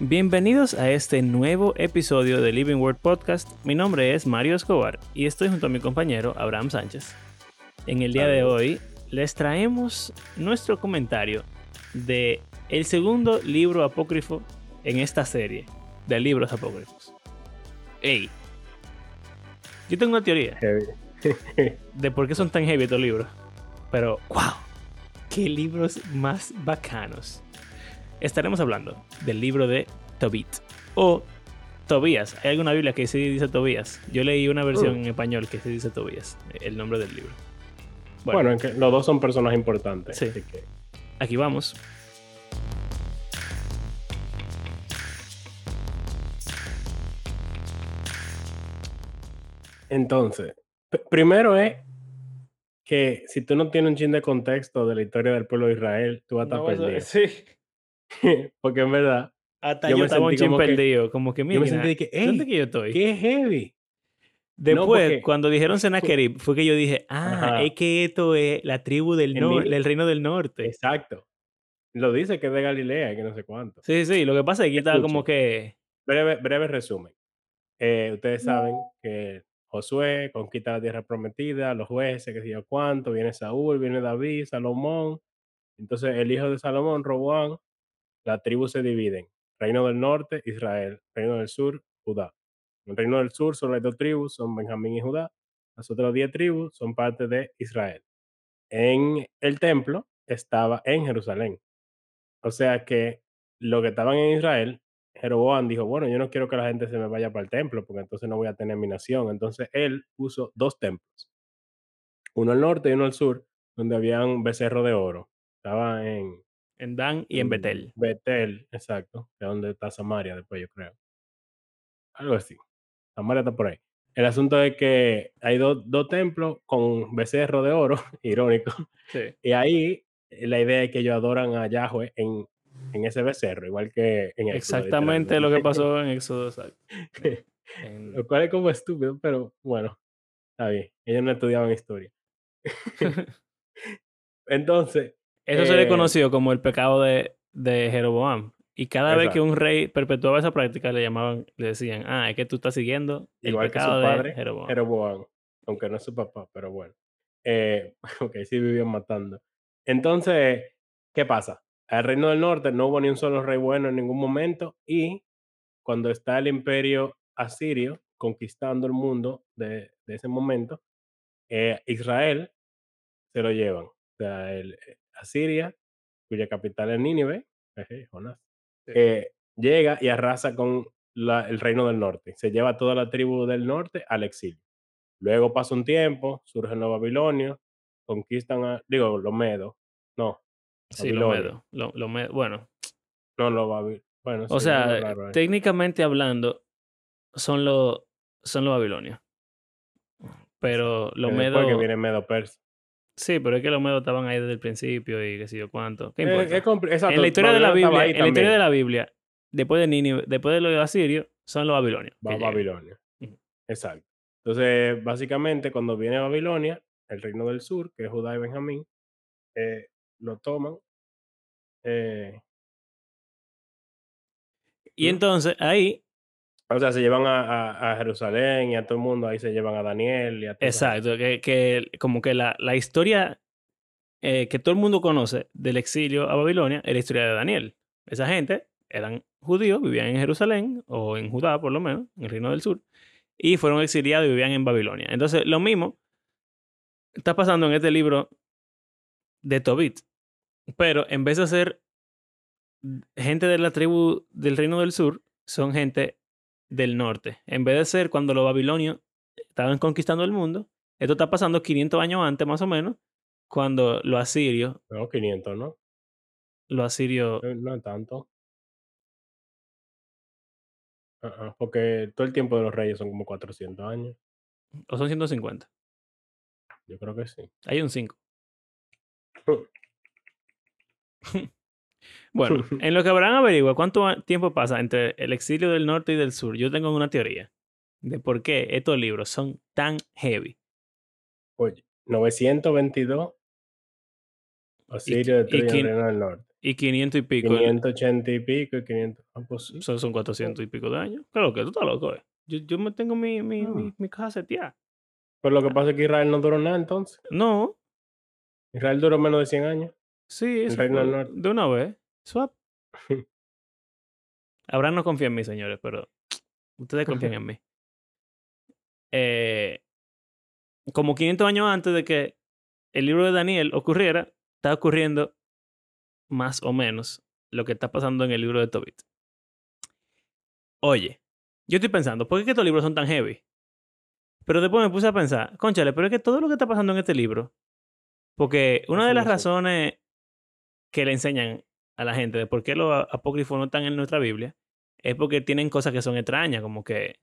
Bienvenidos a este nuevo episodio de Living Word Podcast. Mi nombre es Mario Escobar y estoy junto a mi compañero Abraham Sánchez. En el día de hoy les traemos nuestro comentario de el segundo libro apócrifo en esta serie de libros apócrifos. Ey, yo tengo una teoría de por qué son tan heavy estos libros. Pero, wow, qué libros más bacanos. Estaremos hablando del libro de Tobit o Tobías. Hay alguna Biblia que sí dice Tobías. Yo leí una versión Mm. en español que sí dice Tobías, el nombre del libro. Bueno, que los dos son personas importantes. Sí. así que- Aquí vamos. Entonces, primero es que si tú no tienes un chin de contexto de la historia del pueblo de Israel, tú vas a estar No, eso- perdido. sí. Porque en verdad, Hasta Yo yo, me estaba un sentí chin como que-. Como que, yo mira, me sentí que, ¿dónde "Ey, que yo estoy? qué heavy. Después, cuando dijeron Sennacherib, fue que yo dije, ah, Ajá. es que esto es la tribu del, El nor- ni- del reino del norte. Exacto. Lo dice que es de Galilea y que no sé cuánto. Sí, sí, lo que pasa es que estaba como que... Breve, breve resumen. Eh, ustedes saben que Josué conquista la tierra prometida, los jueces, que sé yo cuánto, viene Saúl, viene David, Salomón. Entonces el hijo de Salomón, Roboán, las tribus se dividen. Reino del norte, Israel. Reino del sur, Judá. En el reino del sur solo hay dos tribus, son Benjamín y Judá. Las otras diez tribus son parte de Israel. En el templo estaba en Jerusalén. O sea que lo que estaban en Israel, Jeroboam dijo, bueno, yo no quiero que la gente se me vaya para el templo, porque entonces no voy a tener mi nación. Entonces él puso dos templos, uno al norte y uno al sur, donde había un becerro de oro. Estaba en, En Dan y en Betel. Betel, exacto, es donde está Samaria después, yo creo. Algo así. Samaria está por ahí. El asunto es que hay dos, dos templos con becerro de oro, irónico, Sí. y ahí eh, la idea es que ellos adoran a Yahweh en, en ese becerro, igual que en Éxodo, Exactamente lo que pasó en Éxodo. exacto. En- Lo cual es como estúpido, pero bueno, está bien. Ellos no estudiaban historia. Entonces, Eso se le Eh, conoció como el pecado de, de Jeroboam. Y cada vez que un rey perpetuaba esa práctica, le llamaban, le decían, ah, es que tú estás siguiendo el igual que su padre, de Jeroboam. Jeroboam, aunque no es su papá, pero bueno. Eh, ok, sí vivían matando. Entonces, ¿qué pasa? Al reino del norte no hubo ni un solo rey bueno en ningún momento y cuando está el imperio asirio conquistando el mundo de, de ese momento, eh, Israel se lo llevan. O sea, el, eh, Asiria, cuya capital es Nínive, Jonás, eh, llega y arrasa con la- el reino del norte. Se lleva a toda la tribu del norte al exilio. Luego pasa un tiempo, surgen los babilonios, conquistan a, digo, los medos. No, Sí, lo Babilonia. medo. Lo, lo medo. Bueno, no los babilonios. Bueno, o sí, sea, raro técnicamente hablando, son los son los babilonios. Pero los medos. viene medo persa. Sí, pero es que los medos estaban ahí desde el principio y qué sé yo cuánto. ¿Qué Eh, es exacto, en la historia de la Biblia, en la historia de la Biblia, después de Nínive, después de los asirios, son los babilonios. Va. Babilonia. Exacto. Entonces, básicamente, cuando viene Babilonia, el reino del sur, que es Judá y Benjamín, eh, lo toman. eh, Y entonces ahí, o sea, se llevan a, Jerusalén y a todo el mundo, ahí se llevan a Daniel y a gente. exacto, que, que como que la, la historia eh, que todo el mundo conoce del exilio a Babilonia es la historia de Daniel. Esa gente eran judíos, vivían en Jerusalén o en Judá por lo menos, en el reino del sur, y fueron exiliados y vivían en Babilonia. Entonces, lo mismo está pasando en este libro de Tobit. Pero en vez de ser gente de la tribu del reino del sur, son gente del norte. En vez de ser cuando los babilonios estaban conquistando el mundo, esto está pasando 500 años antes más o menos, cuando los asirios, No, 500, ¿no? los asirios, No, no tanto. Porque todo el tiempo de los reyes son como 400 años. o son 150. Yo creo que sí. Hay un 5. Bueno, en lo que Abraham averigua cuánto tiempo pasa entre el exilio del norte y del sur, yo tengo una teoría de por qué estos libros son tan heavy. Oye, 922. Y, Asirio y, destruye el quin- reino del norte. y 500 y pico. el- 580 y pico y 500. Ah, pues sí. son, son 400 y pico de años. Claro que tú estás loco, eh. Yo, yo me tengo mi, mi, Ah. mi, mi caja seteada. Pero lo que pasa es que Israel no duró nada entonces. No, Israel duró menos de 100 años. Sí, eso fue Norte. de una vez. Swap. Abraham no confía en mí, señores, pero ustedes confían en mí. Eh, como 500 años antes de que el libro de Daniel ocurriera, está ocurriendo más o menos lo que está pasando en el libro de Tobit. Oye, yo estoy pensando, ¿por qué estos libros son tan heavy? Pero después me puse a pensar, conchale, pero es que todo lo que está pasando en este libro, porque una de las razones que le enseñan a la gente de por qué los apócrifos no están en nuestra Biblia es porque tienen cosas que son extrañas, como que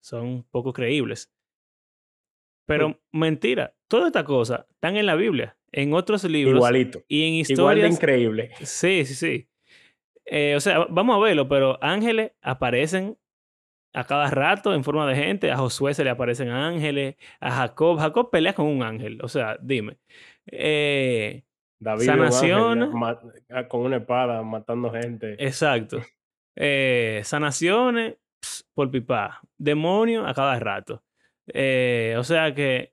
son poco creíbles. Pero mentira, todas estas cosas están en la Biblia, en otros libros Igualito. y en Igual de historias. increíble. Sí, sí, sí. Eh, o sea, vamos a verlo, pero ángeles aparecen a cada rato en forma de gente. A Josué se le aparecen ángeles. A Jacob. Jacob pelea con un ángel. O sea, dime. Eh, David ángel, ma- ah, con una espada matando gente. exacto. Eh, sanaciones por pipa. Demonios a cada rato. Eh, o sea que.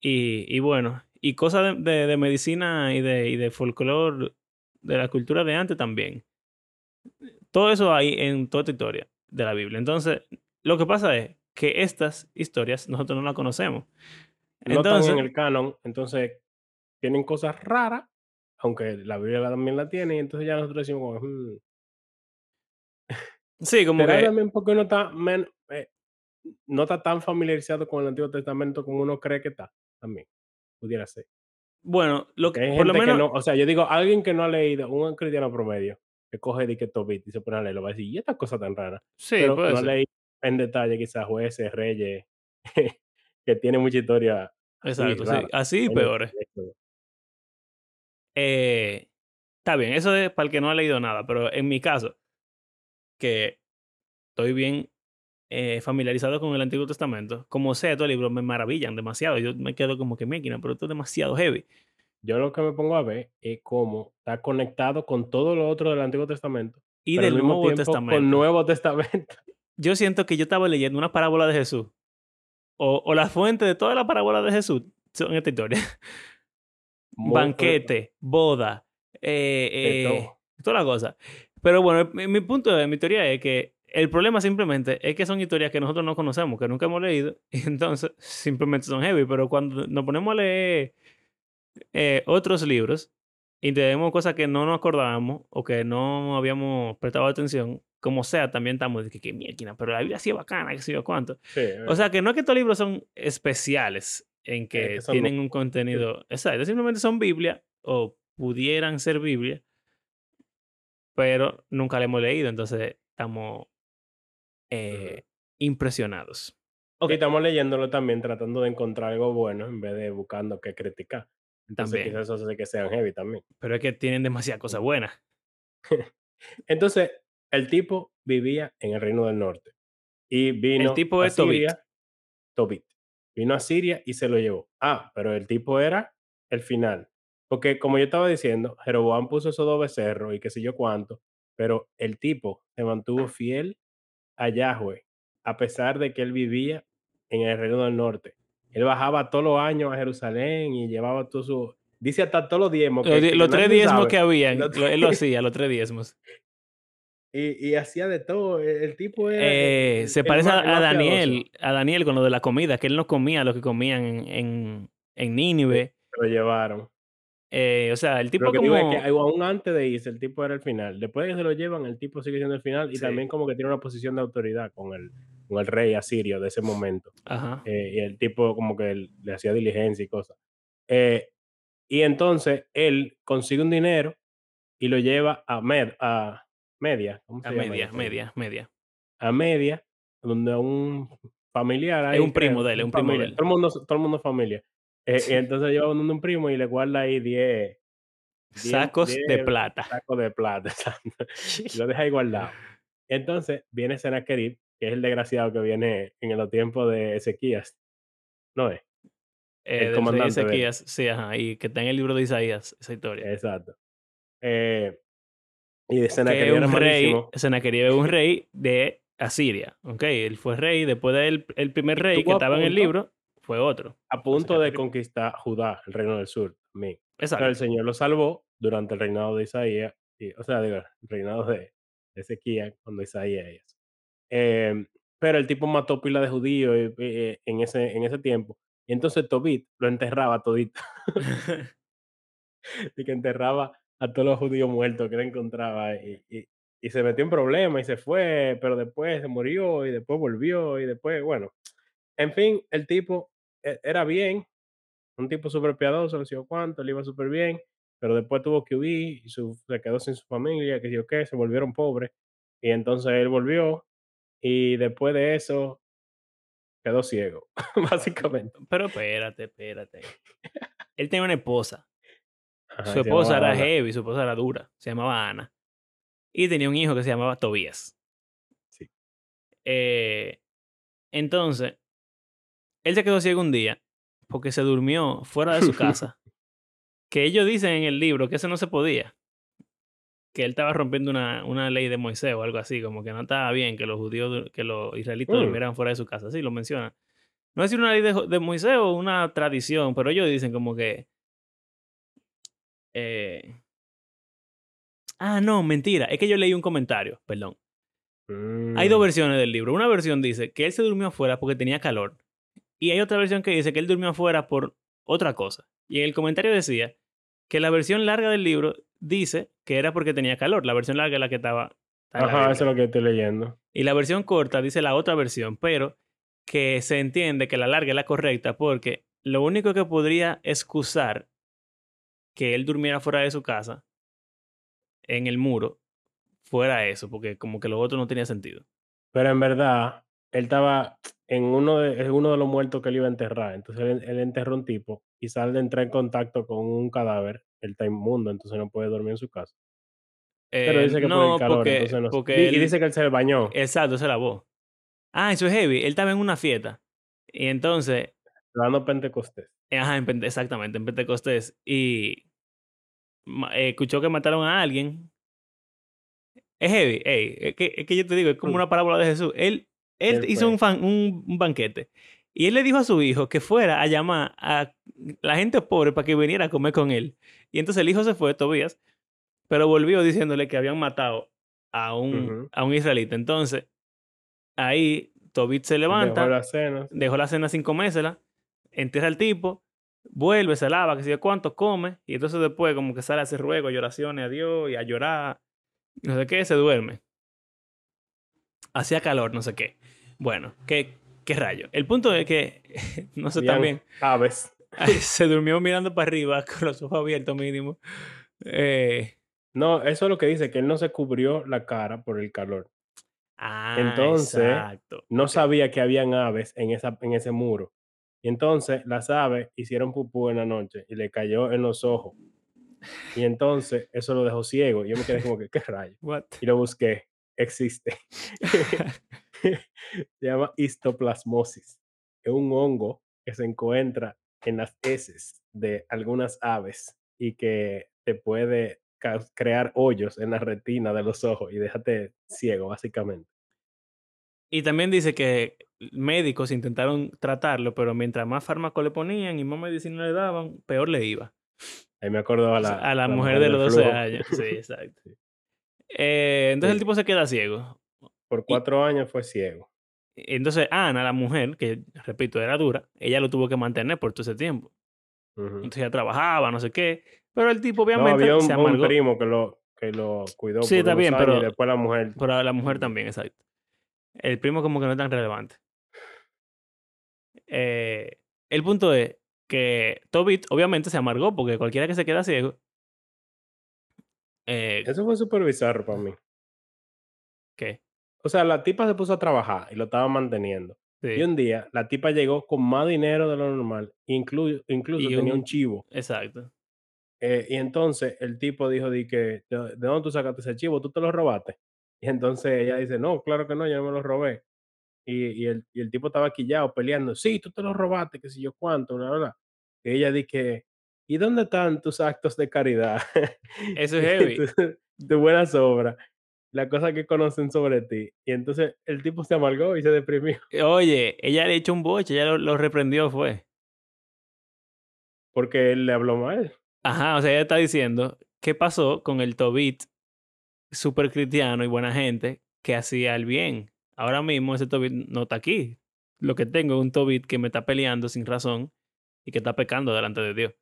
Y, y bueno, y cosas de, de- de medicina y de, y de folclore de la cultura de antes también. Todo eso hay en toda esta historia de la Biblia. Entonces, lo que pasa es que estas historias nosotros no las conocemos. no Entonces, están en el canon, entonces tienen cosas raras, aunque la Biblia también la tiene, y entonces ya nosotros decimos, como, "Hmm". sí, como ¿Será que, también porque uno está, men- eh, no está tan familiarizado con el Antiguo Testamento como uno cree que está? También, pudiera ser. bueno, lo Que hay por lo menos, que no, o sea, yo digo, alguien que no ha leído, un cristiano promedio, que coge de que Tobit y se pone a leerlo, va a decir, ¿y esta cosa tan rara? sí, Pero puede no ser. leí en detalle quizás jueces, reyes, que tiene mucha historia así, Exacto, sí. Así y peores. Eh, está bien, eso es para el que no ha leído nada, pero en mi caso, que estoy bien eh, familiarizado con el Antiguo Testamento, como sea, estos libros me maravillan demasiado. Yo me quedo como que máquina, pero esto es demasiado heavy. Yo lo que me pongo a ver es cómo está conectado con todo lo otro del Antiguo Testamento, Y del Nuevo tiempo Testamento. con Nuevo Testamento. Yo siento que yo estaba leyendo una parábola de Jesús. O, o la fuente de toda la parábola de Jesús son esta historia. Banquete, boda, eh, eh, toda la cosa. Pero bueno, mi, mi punto de mi teoría es que el problema simplemente es que son historias que nosotros no conocemos, que nunca hemos leído, y entonces simplemente son heavy. Pero cuando nos ponemos a leer eh, otros libros y tenemos cosas que no nos acordábamos o que no habíamos prestado atención, como sea, también estamos de que, que mierda, pero la Biblia sí es bacana, que sé yo cuánto. Sí, O sea, que no es que estos libros son especiales en que, tienen un contenido. Exacto, simplemente son Biblia o pudieran ser Biblia, pero nunca la hemos leído, entonces estamos eh, impresionados. Ok, estamos leyéndolo también tratando de encontrar algo bueno en vez de buscando qué criticar. Entonces También. quizás eso hace que sean heavy también. Pero es que tienen demasiadas cosas buenas. Entonces, el tipo vivía en el Reino del Norte y vino tipo a es Tobit. Vino a Siria y se lo llevó. Ah, pero el tipo era el final. Porque como yo estaba diciendo, Jeroboam puso esos dos becerros y qué sé yo cuánto, pero el tipo se mantuvo fiel a Yahweh, a pesar de que él vivía en el Reino del Norte. Él bajaba todos los años a Jerusalén y llevaba todo su... Dice hasta todos los diezmos. Los, que- que los tres diezmos sabe. que Los lo- él lo hacía, los tres diezmos. Y, y hacía de todo. El, el tipo era. Eh, el- se el parece a, Daniel, a Daniel con lo de la comida, que él no comía lo que comían en, en, en Nínive. Lo llevaron. Eh, o sea, el tipo Lo que como... digo es que aún antes de irse, el tipo era el final. Después de que se lo llevan, el tipo sigue siendo el final. Y Sí. también, como que tiene una posición de autoridad con el, con el rey asirio de ese momento. Ajá. Eh, y el tipo, como que le hacía diligencia y cosas. Eh, y entonces él consigue un dinero y lo lleva a, Med, a Media. ¿cómo se A llama media, media, media. a media, donde un familiar ahí, un primo de él, es un primo de él. Todo el mundo, todo el mundo es familia. Eh, y entonces lleva donde un primo y le guarda ahí 10 Diez- Sacos de plata. sacos de plata. y lo deja ahí guardado. Entonces viene Sennacherib, que es el desgraciado que viene en los tiempos de Ezequías. ¿No es? eh, el rey comandante de. Ezequías, sí, ajá, y que está en el libro de Isaías, esa historia. Exacto. Eh, y de que Senaquerib era un rey, malísimo. Sennacherib es un rey de Asiria, ¿ok? Él fue rey, después del el primer rey que estaba en el punto- libro, fue otro. A punto de conquistar Judá, el reino del sur, también. Pero Exacto. el Señor lo salvó durante el reinado de Isaías, y, o sea, digo, el reinado de, de Ezequías, cuando Isaías y eso. Em, pero el tipo mató pila de judíos eh, eh, en, ese, en ese tiempo. Y entonces Tobit lo enterraba todito. y que enterraba a todos los judíos muertos que él encontraba. Y, y- y se metió en problemas y se fue, pero después se murió y después volvió y después, bueno. En fin, el tipo e- era bien, un tipo súper piadoso, no sé cuánto, le iba súper bien, pero después tuvo que huir y su- se quedó sin su familia, que yo qué, se volvieron pobres. Y entonces él volvió y después de eso quedó ciego, básicamente. Pero espérate, espérate. Él tenía una esposa. Ajá, su esposa era heavy, su esposa era dura. Se llamaba Ana. Y tenía un hijo que se llamaba Tobías. Sí. Eh, entonces, él se quedó ciego un día porque se durmió fuera de su casa. que ellos dicen en el libro que eso no se podía. Que él estaba rompiendo una, una ley de Moisés o algo así, como que no estaba bien que los judíos, que los israelitas Mm. durmieran fuera de su casa. Sí, lo mencionan. No es una ley de, de Moisés o una tradición, pero ellos dicen como que. Eh, Ah, no, mentira. Es que yo leí un comentario, perdón. Hay dos Mm, versiones del libro. Una versión dice que él se durmió afuera porque tenía calor. Y hay otra versión que dice que él durmió afuera por otra cosa. Y en el comentario decía que la versión larga del libro dice que era porque tenía calor. La versión larga es la que estaba. Ajá, eso es lo que estoy leyendo. Y la versión corta dice la otra versión, pero que se entiende que la larga es la correcta porque lo único que podría excusar que él durmiera fuera de su casa en el muro fuera eso, porque como que lo otro no tenía sentido. Pero en verdad, él estaba en uno de, en uno de los muertos que él iba a enterrar. Entonces él, él enterró un tipo y sale de entrar en contacto con un cadáver. Él está inmundo, entonces no puede dormir en su casa. Pero Eh, dice que por no, el calor, porque, entonces no sé. porque Y él- dice que él se bañó. Exacto, se lavó. Ah, eso es heavy. Él estaba en una fiesta. Y entonces, dando Pentecostés. Ajá, en exactamente, en Pentecostés. Y eh, escuchó que mataron a alguien. Es heavy, ey, es que, es que yo te digo, es como Mm. una parábola de Jesús. Él, él Él hizo un, fan- un, un banquete. Y él le dijo a su hijo que fuera a llamar a la gente pobre para que viniera a comer con él. Y entonces el hijo se fue, Tobías, pero volvió diciéndole que habían matado a un, a un israelita. Entonces, ahí Tobit se Él dejó levanta, la cena. dejó la cena sin comérsela, entierra al tipo, vuelve, se lava, que sé yo cuánto, come, y entonces después como que sale a hacer ruegos y oraciones a Dios y a llorar, no sé qué, se duerme. Hacía calor, no sé qué. Bueno, qué, qué rayo. El punto es que, no sé también, Aves. se durmió mirando para arriba con los ojos abiertos mínimo. Eh, No, eso es lo que dice, que él no se cubrió la cara por el calor. ah, Entonces, exacto. No sabía que habían aves en, esa, en ese muro. Entonces las aves hicieron pupú en la noche y le cayó en los ojos. Y entonces eso lo dejó ciego. Y yo me quedé como que, ¿qué rayo? What? Y lo busqué. Existe. Se llama histoplasmosis. Es un hongo que se encuentra en las heces de algunas aves y que te puede crear hoyos en la retina de los ojos y déjate ciego, básicamente. Y también dice que médicos intentaron tratarlo, pero mientras más fármacos le ponían y más medicina le daban, peor le iba. Ahí me acuerdo a la, a la, la mujer, mujer de los 12 flujo. años. Sí, exacto. Eh, entonces el tipo se queda ciego. Por cuatro años fue ciego. Entonces Ana, la mujer, que repito, era dura, ella lo tuvo que mantener por todo ese tiempo. Entonces ella trabajaba, no sé qué. Pero el tipo No, obviamente había un, se un amargó. primo que lo, que lo cuidó Sí, por está bien, años pero- y después la mujer. Pero la mujer también, exacto. El primo como que no es tan relevante. Eh, el punto es que Tobit obviamente se amargó porque cualquiera que se queda ciego. Eh, Eso fue súper bizarro para mí. ¿Qué? O sea, la tipa se puso a trabajar y lo estaba manteniendo. Sí, Y un día la tipa llegó con más dinero de lo normal, inclu- incluso Y tenía un- un chivo. exacto. Eh, y entonces el tipo dijo, di que, ¿de, de dónde tú sacaste ese chivo? ¿Tú te lo robaste? Y entonces ella dice, no, claro que no, yo no me lo robé. Y, y el, y el tipo estaba quillado peleando, sí, tú te lo robaste, que si yo cuánto, bla, bla. Y ella dice, ¿y dónde están tus actos de caridad? Eso es heavy. buenas obras, las cosas que conocen sobre ti. Y entonces el tipo se amargó y se deprimió, Oye, ella le echó un boche, ella lo, lo reprendió, fue. porque él le habló mal. Ajá, o sea, ella está diciendo, ¿qué pasó con el Tobit súper cristiano y buena gente que hacía el bien? Ahora mismo ese Tobit no está aquí. Lo que tengo es un Tobit que me está peleando sin razón y que está pecando delante de Dios.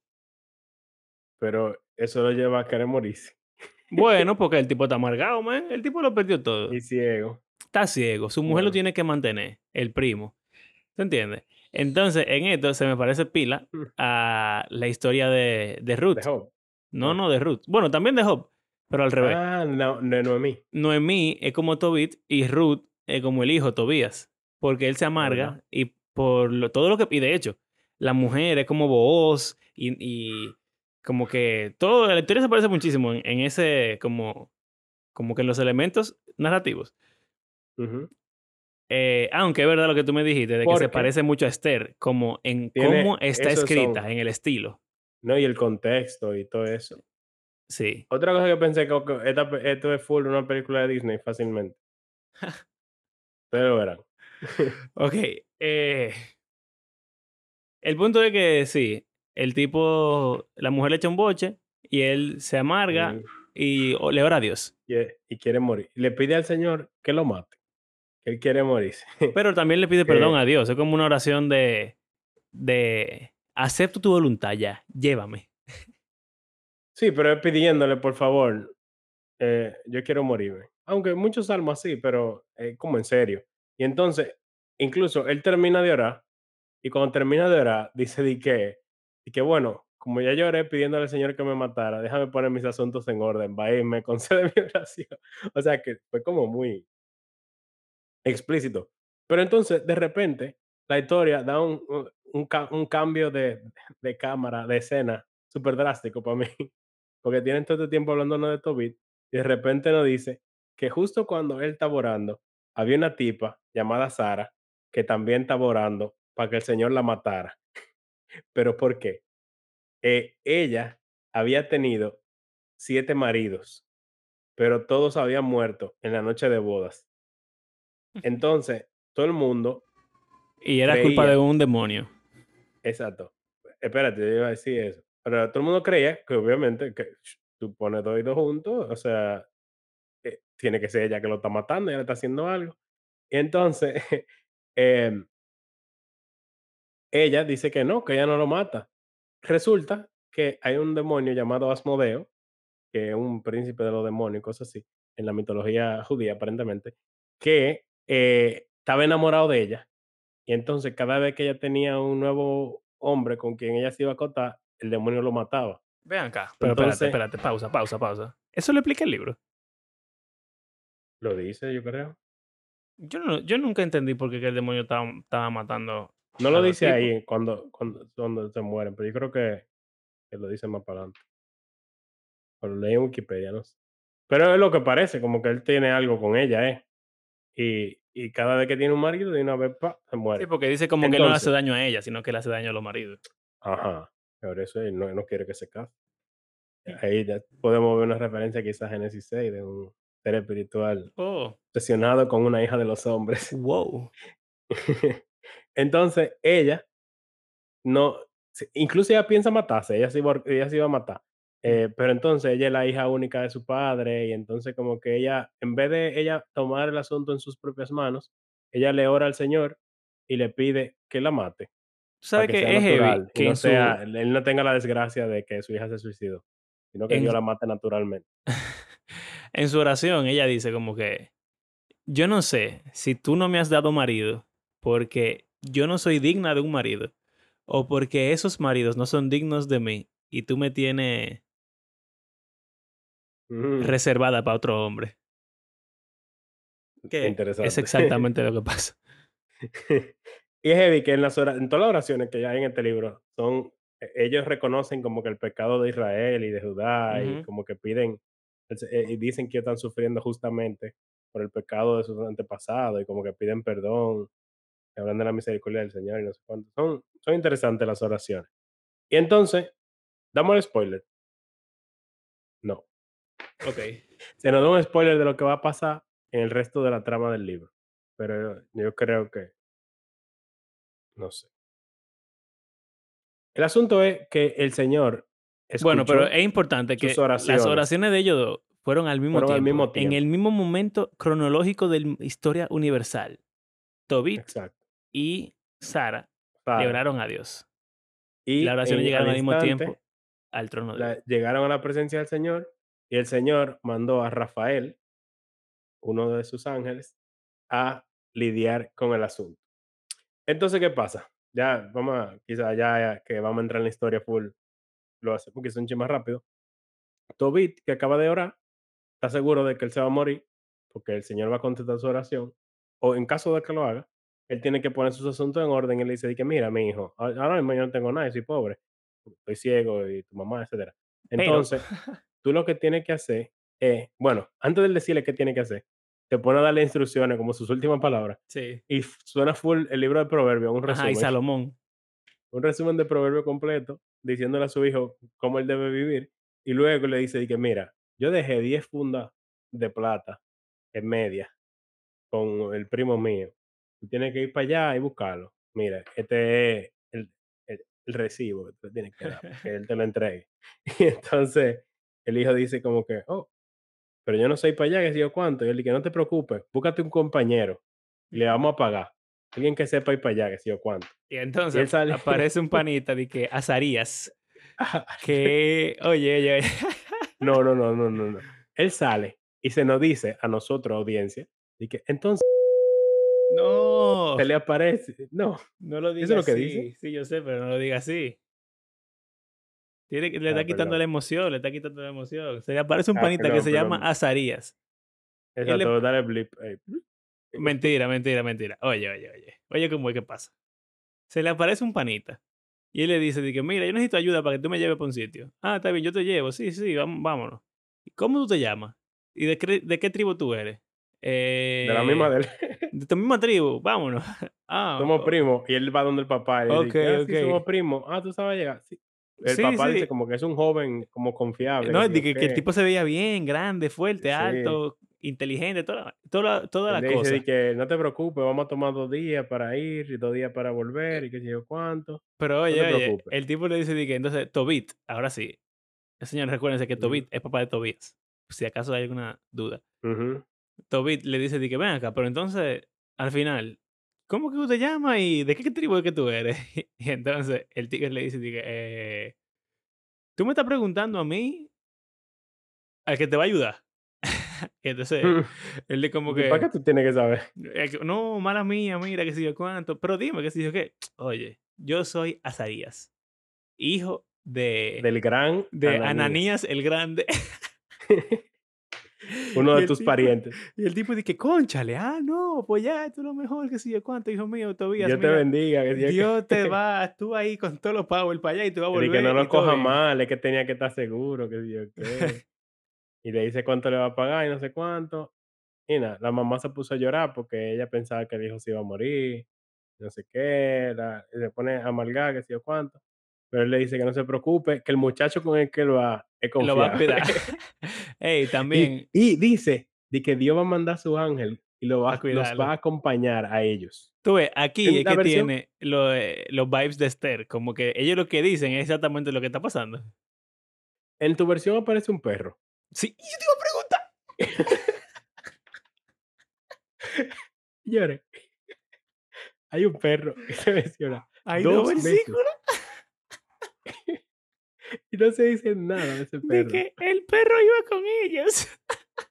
Pero eso lo lleva a querer morirse. Bueno, porque el tipo está amargado, man. El tipo lo perdió todo. Y ciego. Está ciego. Su mujer lo tiene que mantener, el primo. ¿Se entiende? Entonces, en esto se me parece pila a la historia de, de Ruth. De Job. No, no, de Ruth. Bueno, también de Job, pero al revés. Ah, no, de Noemí. Noemí es como Tobit y Ruth es como el hijo Tobías, porque él se amarga verdad. y por lo- todo lo que... Y de hecho, la mujer es como Booz y, y como que todo, la historia se parece muchísimo en, en ese, como, como que en los elementos narrativos. Eh, aunque es verdad lo que tú me dijiste, de que se parece mucho a Esther, como en tiene- cómo está escrita, son- en el estilo. No, y el contexto y todo eso. Sí. Otra cosa que pensé que esta esto es full una película de Disney fácilmente. Ustedes lo verán. Ok. eh, el punto es que sí, el tipo, la mujer le echa un boche y él se amarga Mm, y o- le ora a Dios. y, y quiere morir. Le pide al Señor que lo mate. Que él quiere morirse. Pero también le pide perdón Eh, a Dios. Es como una oración de, de acepto tu voluntad ya, llévame. Sí, pero es pidiéndole, por favor, eh, yo quiero morirme. Aunque muchos salmos así, pero como en serio. Y entonces, incluso él termina de orar, y cuando termina de orar, dice di que, di que bueno, como ya lloré pidiéndole al Señor que me matara, déjame poner mis asuntos en orden, va y me concede mi oración. O sea que fue como muy explícito. Pero entonces, de repente, la historia da un cambio de, de cámara, de escena, súper drástico para mí. Porque tienen todo este tiempo hablándonos de Tobit y de repente nos dice que justo cuando él estaba orando, había una tipa llamada Sara que también estaba orando para que el Señor la matara. ¿Pero por qué? Eh, ella había tenido siete maridos, pero todos habían muerto en la noche de bodas. Entonces, todo el mundo, Y era culpa de un demonio. exacto, espérate, yo iba a decir eso, pero todo el mundo creía que obviamente que tú pones dos y dos juntos, o sea, eh, tiene que ser ella que lo está matando, ella le está haciendo algo. Y entonces, em, ella dice que no, que ella no lo mata. Resulta que hay un demonio llamado Asmodeo, que es un príncipe de los demonios, cosas así, en la mitología judía aparentemente, que eh, estaba enamorado de ella. Y entonces cada vez que ella tenía un nuevo hombre con quien ella se iba a acotar, el demonio lo mataba. Vean acá. Pero Entonces- espérate, espérate, pausa, pausa, pausa. Eso lo explica el libro. Lo dice, yo creo. Yo, no, yo nunca entendí por qué que el demonio estaba, estaba matando. No lo dice tipos. ahí cuando, cuando, cuando se mueren, pero yo creo que, que lo dice más para adelante. Pero lo leí en Wikipedia, no sé. Pero es lo que parece, como que él tiene algo con ella, ¿eh? Y, y cada vez que tiene un marido, de una vez, pa, se muere. Sí, porque dice como que no le hace daño a ella, sino que le hace daño a los maridos. Ajá. Por eso él no, no quiere que se case. Ahí ya podemos ver una referencia quizás a Génesis 6 de un ser espiritual Oh, obsesionado con una hija de los hombres. wow. Entonces, ella no, incluso ella piensa matarse, ella se iba, a- ella se iba a matar. Eh, pero entonces ella es la hija única de su padre y entonces como que ella, en vez de ella tomar el asunto en sus propias manos, ella le ora al Señor y le pide que la mate. Sabes que, sea es heavy natural que no su, sea- él no tenga la desgracia de que su hija se suicidó, sino que En- Dios la mate naturalmente. en su oración ella dice como que yo no sé si tú no me has dado marido porque yo no soy digna de un marido o porque esos maridos no son dignos de mí y tú me tienes Ujú, reservada para otro hombre. Que Interesante. es exactamente lo que pasa. Y es heavy que en, las ora- en todas las oraciones que hay en este libro, son, e- ellos reconocen como que el pecado de Israel y de Judá y como que piden eh, y dicen que están sufriendo justamente por el pecado de sus antepasados y como que piden perdón, y hablan de la misericordia del Señor y no sé cuánto. Son, son interesantes las oraciones. Y entonces, damos el spoiler. No. Ok. Se nos da un spoiler de lo que va a pasar en el resto de la trama del libro. Pero yo creo que. No sé. El asunto es que el señor. Bueno, pero es importante que las oraciones. de ellos dos fueron al mismo, Fueron al tiempo, En el mismo momento cronológico de la historia universal. Tobit Exacto. y Sara Sara. le oraron a Dios. Y las oraciones llegaron al mismo tiempo al trono de la- llegaron a la presencia del Señor y el Señor mandó a Rafael, uno de sus ángeles, a lidiar con el asunto. Entonces, ¿qué pasa? Ya, vamos a, quizá ya, ya que vamos a entrar en la historia full, lo hacemos quizá un chin más rápido. Tobit, que acaba de orar, está seguro de que él se va a morir porque el Señor va a contestar su oración, o en caso de que lo haga, él tiene que poner sus asuntos en orden y le dice que mira, mi hijo, ahora mismo yo no tengo nada, soy pobre, estoy ciego y tu mamá, etcétera. Pero- Entonces, tú lo que tienes que hacer es, bueno, antes de decirle qué tiene que hacer, te pone a darle instrucciones como sus últimas palabras Sí. y suena full el libro de Proverbios, un Ajá, y resumen, Salomón. un resumen de Proverbio completo, diciéndole a su hijo cómo él debe vivir, y luego le dice que mira, yo dejé 10 fundas de plata en media con el primo mío. Tú tienes que ir para allá y buscarlo. Mira, este es el, el- el recibo que tú tienes que dar, que él te lo entregue. Y entonces el hijo dice como que, oh, pero yo no soy para allá, que sé yo cuánto. Y él dice, no te preocupes, búscate un compañero y le vamos a pagar. Alguien que sepa ir para allá, que sé yo cuánto. Y entonces sale- aparece un panita de que Azarías, que, oye, oye, oye, No, no, no, no, no, no. Él sale y se nos dice a nosotros, audiencia, y que entonces no, se le aparece. No, no lo digas ¿Eso es lo que así. dice? Sí, yo sé, pero no lo diga así. Tiene le Ah, está quitando perdón. la emoción, le está quitando la emoción. Se le aparece un Ah, panita que perdón, se llama. Azarías. Él le- exacto, dale blip. Mentira, mentira, mentira. Oye, oye, oye. Oye, ¿cómo es que pasa? Se le aparece un panita. Y él le dice, que, mira, yo necesito ayuda para que tú me lleves para un sitio. Ah, está bien, yo te llevo. Sí, sí, vámonos. ¿Y ¿Cómo tú te llamas? ¿Y de qué, de qué tribu tú eres? De la misma Eh, de él. de tu misma tribu, vámonos. Ah, somos primos. Y él va donde el papá. Y le dice, Ok, ah, sí, ok. somos primos. Ah, tú sabes llegar. Sí. El Sí, papá sí. dice como que es un joven como confiable. No, que que, que el tipo se veía bien, grande, fuerte, Sí. alto, inteligente, toda, toda, toda la dice cosa. de que no te preocupes, vamos a tomar dos días para ir y dos días para volver y qué sé yo cuánto. Pero oye, el tipo le dice, que, entonces, Tobit, ahora sí. Señores, recuérdense que. Tobit es papá de Tobías. Si acaso hay alguna duda. Tobit le dice, que ven acá, pero entonces, al final, ¿cómo que tú te llamas y de qué tribu es que tú eres? Y entonces el tigre le dice, eh, tú me estás preguntando a mí, al que te va a ayudar. y entonces, él le como ¿Y que... ¿Para qué tú tienes que saber? No, mala mía, mira, que sé yo cuánto. Pero dime, que sé yo qué. Oye, yo soy Azarías, hijo de, Del gran de Ananías, Ananías el Grande. uno Y de tus tipo- parientes. Y el tipo dice, conchale, ah, no, pues ya, tú lo mejor, que sé yo cuánto, hijo mío, Tobías. Dios te bendiga. que. Dios te va, tú ahí con todos los power para allá y tú vas a Y volver. que no y lo coja bien". mal, es que tenía que estar seguro, que sí o qué. Y le dice cuánto le va a pagar y no sé cuánto. Y nada, la mamá se puso a llorar porque ella pensaba que el hijo se iba a morir, no sé qué, la- y se pone a amargar, que sí o cuánto. Pero él le dice que no se preocupe, que el muchacho con el que él va es Lo va a confiable. cuidar. Ey, también, y, y dice de que Dios va a mandar a su ángel y lo va, A los cuidarlo. va a acompañar a ellos. tú ves, aquí es que versión- tiene lo, eh, los vibes de Esther, como que ellos lo que dicen es exactamente lo que está pasando. En tu versión aparece un perro. Sí, y yo te iba a preguntar. Señores, hay un perro que se menciona Hay dos dos versículos y no se dice nada de ese de perro. que el perro iba con ellos.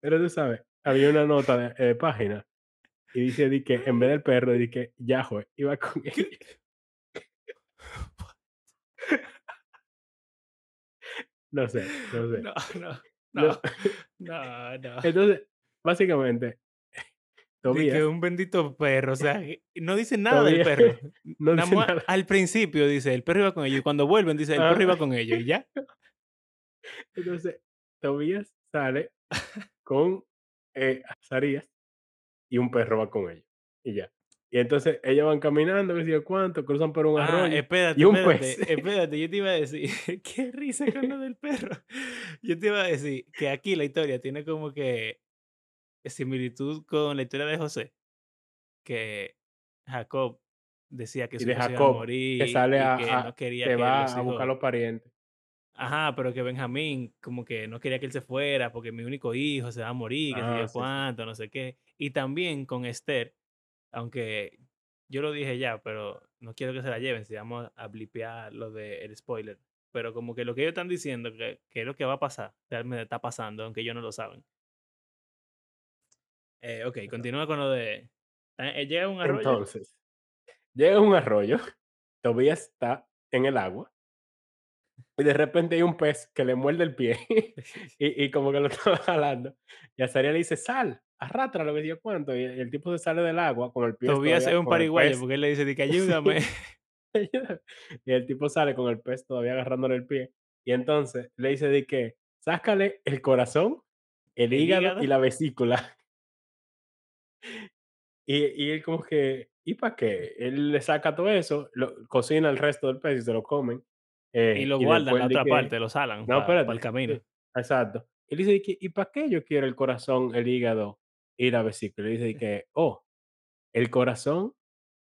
Pero tú sabes, había una nota de, de página y dice di que en vez del perro, di que Yahweh iba con él. No sé, no sé. No, no, No. no, no, no. Entonces, básicamente, De Tobías que un bendito perro, o sea, que no dice nada del Tobías perro. no dice nada. Al principio dice, el perro iba con ellos, y cuando vuelven dice, el perro Ah. iba con ellos, y ya. Entonces, Tobías sale con eh, Azarías y un perro va con ellos. Y ya. Y entonces ellos van caminando, qué sé yo cuánto, cruzan por un Ah, arroyo espérate, y un pez. espérate, espérate, yo te iba a decir, qué risa con lo del perro. Yo te iba a decir que aquí la historia tiene como que similitud con la historia de José, que Jacob decía que Y su de hijo se iba a Jacob, que morir sale y a que no a quería que va a buscar los parientes. Ajá, pero que Benjamín como que no quería que él se fuera porque mi único hijo se va a morir, que Ah, sí, cuánto, no sé qué. Y también con Esther, aunque yo lo dije ya, pero no quiero que se la lleven si vamos a blipear lo del spoiler. Pero como que lo que ellos están diciendo, que, que es lo que va a pasar, realmente está pasando, aunque ellos no lo saben. Eh, ok, continúa con lo de... eh, llega un arroyo Entonces, llega un arroyo, Tobías está en el agua y de repente hay un pez que le muerde el pie y y como que lo estaba jalando. Y Azaria le dice: "Sal, arrástralo", que sé yo cuánto, y el y tipo se sale del agua con el pie Tobías es un pariguayo porque él le dice que ayúdame. y el tipo sale con el pez todavía agarrándole el pie, y entonces le dice de que: "Sácale el corazón, el El hígado y hígado. la vesícula". Y y él como que, ¿y para qué? Él le saca todo eso, lo cocina el resto del pez y se lo comen, Y eh, lo y guardan en la otra que parte, lo salan no, para el espérate, camino. sí, exacto. Él dice "¿Y para qué yo quiero el corazón, el hígado y la vesícula?". Y dice que: "Oh, el corazón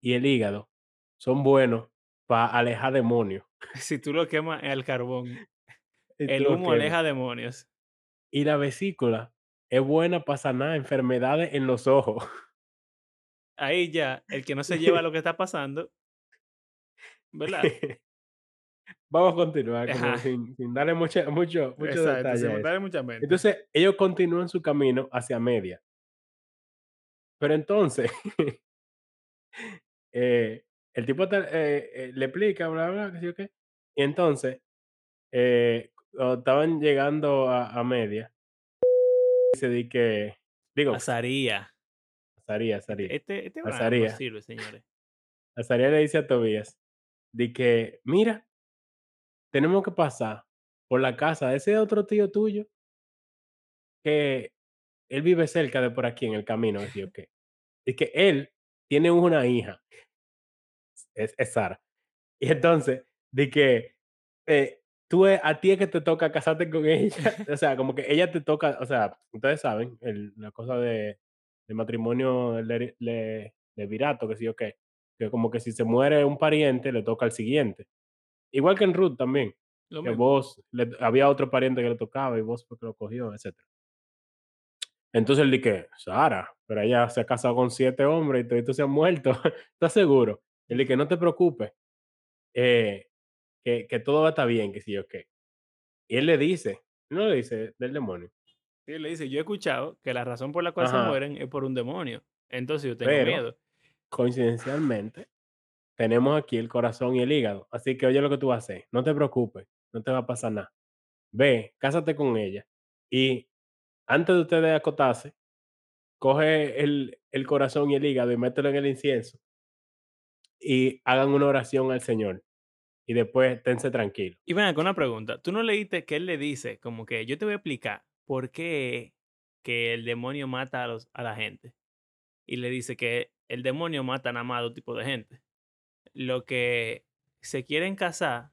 y el hígado son buenos para alejar demonios". Si tú lo quemas al carbón, el lo humo aleja demonios. Y la vesícula es buena para sanar enfermedades en los ojos. Ahí ya, el que no se lleva lo que está pasando, ¿verdad? Vamos a continuar, como sin sin darle mucha mucho mucho exacto, detalle sin a eso. botarle mucha mente. Entonces, ellos continúan su camino hacia Media. Pero entonces, eh, el tipo te eh eh, le explica, bla, bla, qué sé yo qué. Y entonces, estaban llegando a a Media, dice de que digo, Pasaría. Azarías, Este Azarías, este este Abraham no sirve, señores. Azarías le dice a Tobías, de que: "Mira, tenemos que pasar por la casa de ese otro tío tuyo que él vive cerca de por aquí en el camino", yo qué. Y que él tiene una hija, es es Sara. Y entonces, de que, eh, tú, eh, a ti es que te toca casarte con ella, o sea, como que ella te toca, o sea, ustedes saben, el la cosa de de matrimonio leri le levirato, qué sé yo qué, que como que si se muere un pariente, le toca al siguiente. Igual que en Ruth también, Lo que mismo. vos le había otro pariente que le tocaba y vos fue que lo cogió, etcétera. Entonces él dice: "Sara, pero ella se ha casado con 7 hombres y toditos se han muerto, ¿estás seguro?". Él dice: "No te preocupes, eh, que que todo va a estar bien, que sí yo qué". Y él le dice, no le dice del demonio. Sí, él le dice: "Yo he escuchado que la razón por la cual se mueren es por un demonio. Entonces yo tengo pero miedo". coincidencialmente tenemos aquí el corazón y el hígado, así que oye lo que tú vas a hacer, no te preocupes, no te va a pasar nada. Ve, cásate con ella y antes de ustedes acotarse, coge el el corazón y el hígado y mételo en el incienso y hagan una oración al Señor y después esténse tranquilos. Y ven acá, una pregunta, ¿tú no leíste que él le dice como que yo te voy a explicar por qué que el demonio mata a los a la gente? Y le dice que el demonio mata nada más a 2 tipos de gente. Lo que se quieren casar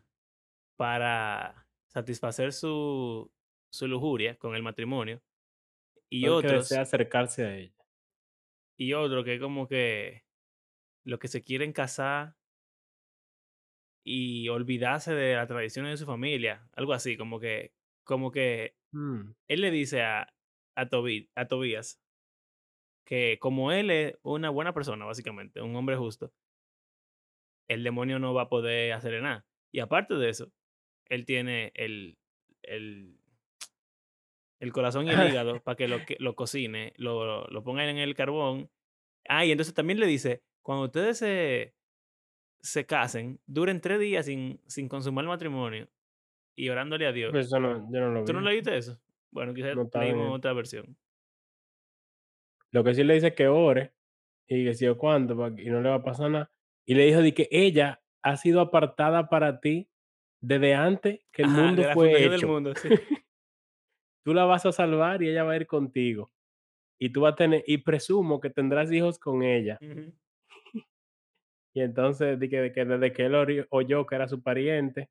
para satisfacer su su lujuria con el matrimonio, y que otros desea acercarse a ella. y otro que como que los que se quieren casar y olvidarse de las tradiciones de su familia, algo así, como que como que Mm, él le dice a a Tobi a Tobías que como él es una buena persona, básicamente, un hombre justo, el demonio no va a poder hacerle nada. Y aparte de eso, él tiene el el el corazón y el hígado para que lo que lo cocine, lo lo ponga en el carbón. Ah, y entonces también le dice: "Cuando ustedes se se casen, duren 3 días sin sin consumar el matrimonio y orándole a Dios". pues eso no, yo no lo ¿Tú no vi, leíste eso? Bueno, quizás no leímos otra versión. Lo que sí le dice es que ore y que si o cuánto, y no le va a pasar nada. Y le dijo de que ella ha sido apartada para ti desde antes que el Ajá, mundo fue del hecho. mundo, sí. Tú la vas a salvar y ella va a ir contigo. Y tú vas a tener y presumo que tendrás hijos con ella. Y entonces, de que, de que desde que él oyó que era su pariente,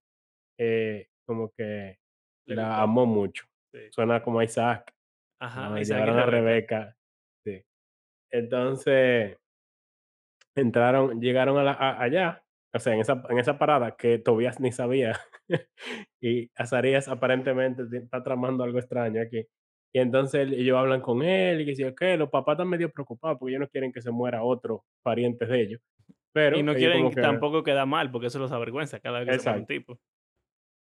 eh, como que Le la gustó. amó mucho. Sí. Suena como a Isaac, Ajá, Isaac y llevaron a Rebeca. Sí. Entonces, entraron, llegaron a la- a- allá, o sea, en esa, en esa parada que Tobías ni sabía. y Azarías aparentemente está tramando algo extraño aquí. Y entonces ellos hablan con él y si que los papás están medio preocupados porque ellos no quieren que se muera otro pariente de ellos. Y Pero no ellos quieren que- tampoco queda mal, porque eso los avergüenza cada vez que se muere un exacto. tipo.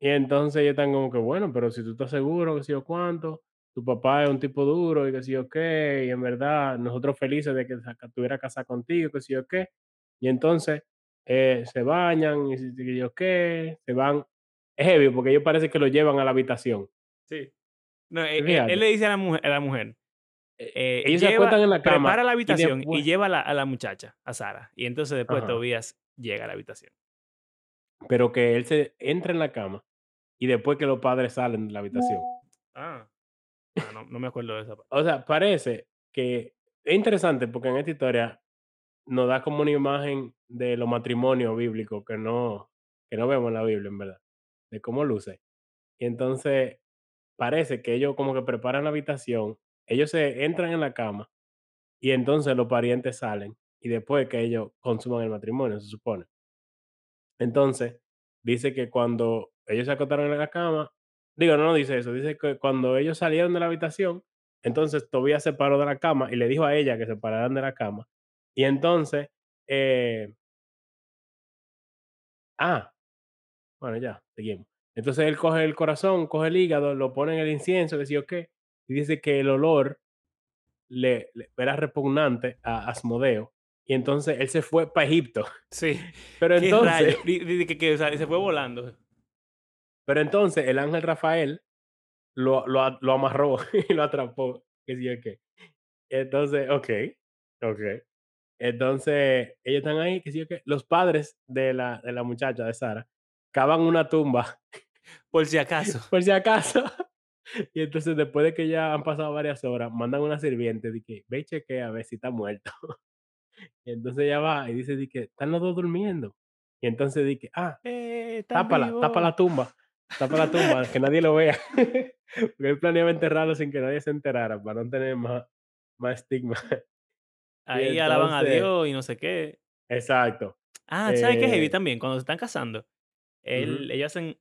Y entonces ellos están como que, bueno, pero si tú estás seguro, que sé yo cuánto, tu papá es un tipo duro y que sé yo qué, y en verdad nosotros felices de que estuviera casado contigo, que sé yo qué. Y entonces eh, se bañan y si- yo qué, se van. Es heavy porque ellos parece que lo llevan a la habitación. Sí. No, eh, eh, él, Fíjate, le dice a la mujer, a la mujer eh, eh, ellos se lleva, acuestan en la cama prepara la habitación y después, lleva a la, a la muchacha, a Sara. Y entonces después ajá, Tobías llega a la habitación. pero que él se entra en la cama y después que los padres salen de la habitación. Ah, ah, no, no me acuerdo de esa parte. O sea, parece que es interesante porque en esta historia nos da como una imagen de los matrimonios bíblicos que no, que no vemos en la Biblia, en verdad, de cómo luce. Y entonces parece que ellos como que preparan la habitación, ellos se entran en la cama y entonces los parientes salen y después que ellos consuman el matrimonio, se supone. Entonces, dice que cuando ellos se acostaron en la cama, digo, no, no dice eso, dice que cuando ellos salieron de la habitación, entonces Tobías se paró de la cama y le dijo a ella que se pararan de la cama. Y entonces, eh, ah, bueno, ya, seguimos. Entonces él coge el corazón, coge el hígado, lo pone en el incienso, o qué, y dice que el olor le, le- era repugnante a Asmodeo. Y entonces él se fue para Egipto. Sí, Pero entonces, rayo. Di- di- que, que, o sea, se fue volando. pero entonces el ángel Rafael lo, lo, lo amarró y lo atrapó. Que sí, o qué. Entonces, ok, ok. Entonces, ellos están ahí, que sí, o qué. Los padres de la, de la muchacha, de Sara, cavan una tumba, Por si acaso. por si acaso. Y entonces, después de que ya han pasado varias horas, mandan una sirviente de que ve y chequea a ver si está muerto. Y entonces ella va y dice de que están los dos durmiendo. Y entonces dice, ah, Eh, tápala, tapa la tumba, tapa la tumba, que nadie lo vea. Porque él planeaba enterrarlo sin que nadie se enterara, para no tener más, más estigma. Ahí alaban a entonces, Dios y no sé qué. exacto. Ah, ¿sabes qué, Heavy? Eh, También, cuando se están casando, él, ellos hacen.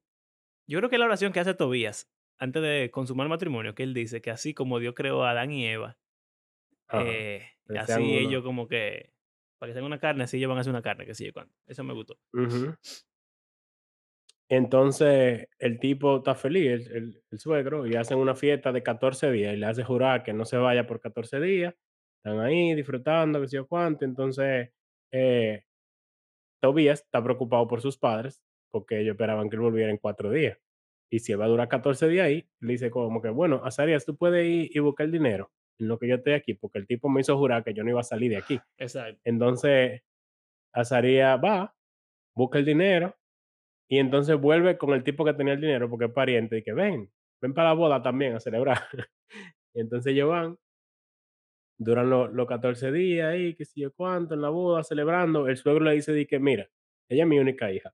Yo creo que la oración que hace Tobías antes de consumar el matrimonio, que él dice que así como Dios creó a Adán y Eva, eh, así uno. ellos como que. Para que sean una carne, así ellos van a hacer una carne, que sí, cuando. Eso me gustó. Entonces, el tipo está feliz, el, el- el suegro, y hacen una fiesta de 14 días y le hace jurar que no se vaya por 14 días. Están ahí disfrutando, que sé yo cuánto. Entonces, eh, Tobías está preocupado por sus padres porque ellos esperaban que él volviera en cuatro días. Y si él va a durar 14 días ahí, le dice como que, bueno, Azarías, tú puedes ir y buscar el dinero en lo que yo estoy aquí, porque el tipo me hizo jurar que yo no iba a salir de aquí. Exacto. Entonces, Azarías va, busca el dinero y entonces vuelve con el tipo que tenía el dinero porque es pariente y que ven, ven para la boda también a celebrar. y entonces ellos van, duran los, los 14 días ahí, que sé yo cuánto, en la boda, celebrando. El suegro le dice di que mira, ella es mi única hija,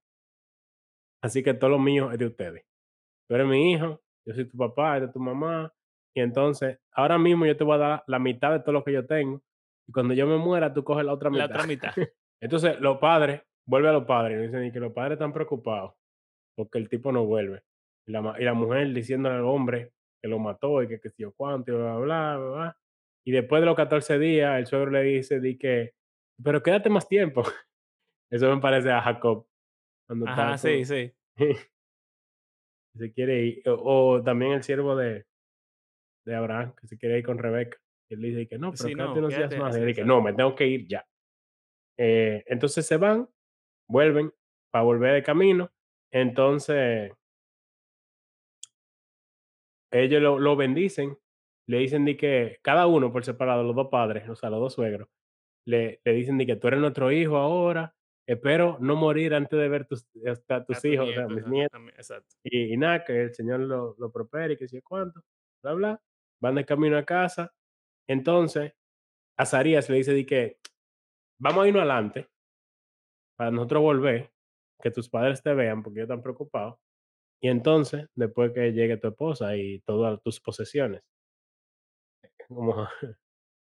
así que todo lo mío es de ustedes. Tú eres mi hijo, yo soy tu papá, eres tu mamá. Y entonces, ahora mismo yo te voy a dar la mitad de todo lo que yo tengo. Y cuando yo me muera, tú coges la otra La mitad. otra mitad. Entonces, los padres, vuelve a los padres, y dicen y que los padres están preocupados porque el tipo no vuelve. Y la, y la mujer diciéndole al hombre que lo mató y que que sí o cuánto, y bla, bla, bla, bla. Y después de los 14 días, el suegro le dice di que, pero quédate más tiempo. Eso me parece a Jacob, cuando Ajá, está sí, sí. se quiere ir. O, o también el siervo de, de Abraham, que se quiere ir con Rebeca. Y él dice que no, pero Sí, no, unos días más. Y él dice, no, me tengo que ir ya. Eh, entonces se van, vuelven para volver de camino. Entonces ellos lo, lo bendicen, le dicen de que cada uno por separado, los dos padres, o sea, los dos suegros, le, le dicen de que tú eres nuestro hijo ahora, espero no morir antes de ver tus, hasta A tus hijos, o sea, mis nietos, exacto. y, y nada, que el Señor lo, lo prospere y que sé cuánto, bla, bla, van de camino a casa. Entonces, Azarías le dice de que vamos a irnos adelante para nosotros volver, que tus padres te vean porque ellos están preocupados, y entonces, después que llegue tu esposa y todas tus posesiones. Como